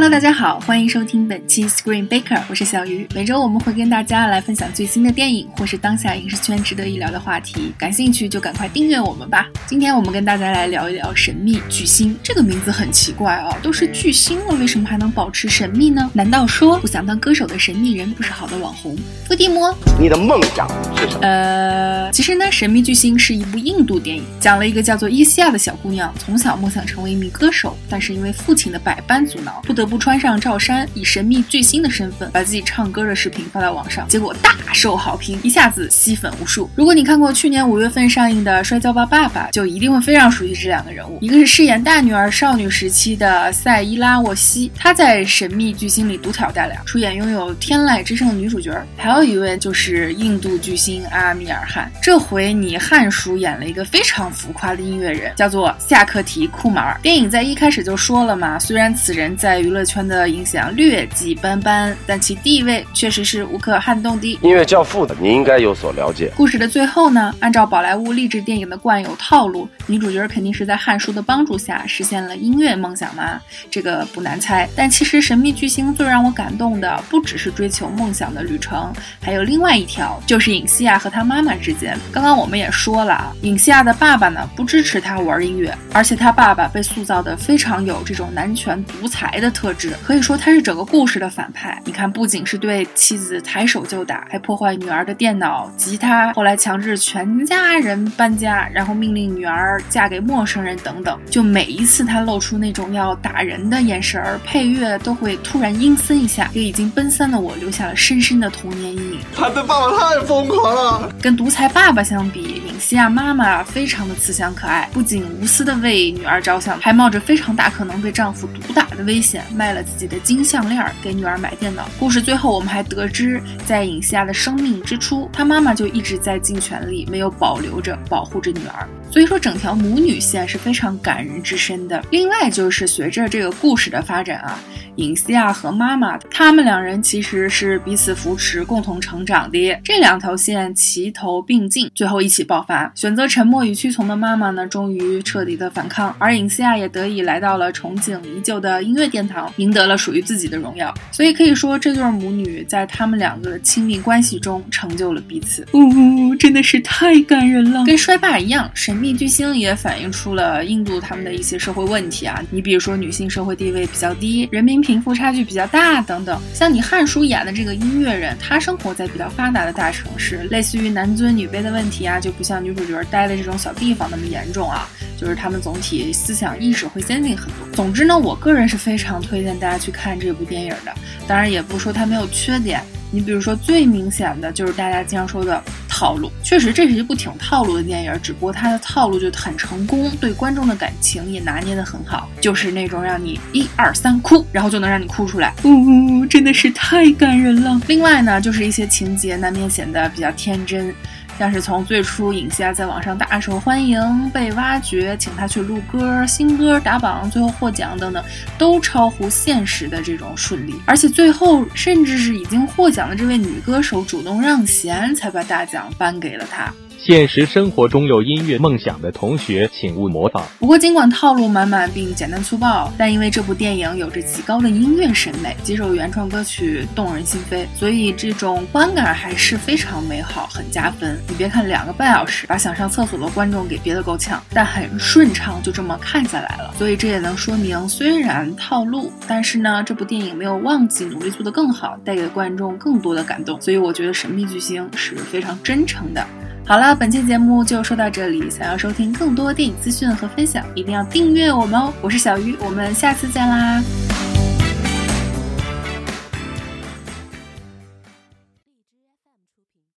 Hello，大家好，欢迎收听本期 Screen Baker，我是小鱼。每周我们会跟大家来分享最新的电影或是当下影视圈值得一聊的话题，感兴趣就赶快订阅我们吧。今天我们跟大家来聊一聊神秘巨星，这个名字很奇怪啊，都是巨星了，为什么还能保持神秘呢？难道说不想当歌手的神秘人不是好的网红？伏地魔，你的梦想？呃，其实呢，《神秘巨星》是一部印度电影，讲了一个叫做伊西亚的小姑娘，从小梦想成为一名歌手，但是因为父亲的百般阻挠，不得不穿上罩衫，以神秘巨星的身份把自己唱歌的视频发到网上，结果大受好评，一下子吸粉无数。如果你看过去年五月份上映的《摔跤吧，爸爸》，就一定会非常熟悉这两个人物，一个是饰演大女儿少女时期的塞伊拉沃西，她在《神秘巨星》里独挑大梁，出演拥有天籁之声的女主角，还有一位就是印度巨星阿米尔汗。这回你汉叔演了一个非常浮夸的音乐人，叫做夏克提库马尔。电影在一开始就说了嘛，虽然此人在娱乐圈的影响劣迹斑斑，但其地位确实是无可撼动的。音乐教父的，你应该有所了解。故事的最后呢，按照宝莱坞励志电影的惯有套路，女主角肯定是在汉叔的帮助下实现了音乐梦想嘛，这个不难猜。但其实神秘巨星最让我感动的，不只是追求梦想的旅程，还有另外一条，就是尹西亚和他妈妈之间。刚刚我们也说了啊，尹西亚的爸爸呢不支持他玩音乐，而且他爸爸被塑造的非常有这种男权独裁的特质，可以说他是整个故事的反派。你看，不仅是对妻子抬手就打，还破坏女儿的电脑、吉他，后来强制全家人搬家，然后命令女儿嫁给陌生人等等。就每一次他露出那种要打人的眼神儿，配乐都会突然阴森一下，给已经奔三的我留下了深深的童年阴影。他对爸爸太疯狂跟独裁爸爸相比，尹西亚妈妈非常的慈祥可爱，不仅无私的为女儿着想，还冒着非常大可能被丈夫毒打的危险，卖了自己的金项链给女儿买电脑。故事最后，我们还得知，在尹西亚的生命之初，她妈妈就一直在尽全力，没有保留着保护着女儿。所以说，整条母女线是非常感人至深的。另外，就是随着这个故事的发展啊，尹西亚和妈妈他们两人其实是彼此扶持、共同成长的。这两条线齐头并进，最后一起爆发。选择沉默与屈从的妈妈呢，终于彻底的反抗，而尹西亚也得以来到了憧憬已久的音乐殿堂，赢得了属于自己的荣耀。所以可以说，这对母女在他们两个的亲密关系中成就了彼此。呜、真的是太感人了。跟衰爸一样，神秘巨星也反映出了印度他们的一些社会问题啊。你比如说，女性社会地位比较低，人民贫富差距比较大等等。像你汉叔演的这个音乐人，他生活在比较发达的大城市，类似于男尊女卑的问题啊，就不像女主角待的这种小地方那么严重啊。就是他们总体思想意识会先进很多。总之呢，我个人是非常推荐大家去看这部电影的。当然，也不说它没有缺点。你比如说，最明显的就是大家经常说的套路，确实这是一部挺套路的电影，只不过它的套路就很成功，对观众的感情也拿捏得很好，就是那种让你一二三哭，然后就能让你哭出来，呜、真的是太感人了。另外呢，就是一些情节难免显得比较天真。像是从最初尹西亚在网上大受欢迎，被挖掘，请他去录歌、新歌打榜，最后获奖等等，都超乎现实的这种顺利。而且最后甚至是已经获奖的这位女歌手主动让贤，才把大奖颁给了她。现实生活中有音乐梦想的同学，请勿模仿。不过，尽管套路满满并简单粗暴，但因为这部电影有着极高的音乐审美，几首原创歌曲动人心扉，所以这种观感还是非常美好，很加分。你别看两个半小时把想上厕所的观众给憋得够呛，但很顺畅，就这么看下来了。所以这也能说明，虽然套路，但是呢，这部电影没有忘记努力做得更好，带给观众更多的感动。所以我觉得《神秘巨星》是非常真诚的。好了，本期节目就说到这里。想要收听更多电影资讯和分享，一定要订阅我们哦！我是小鱼，我们下次见啦。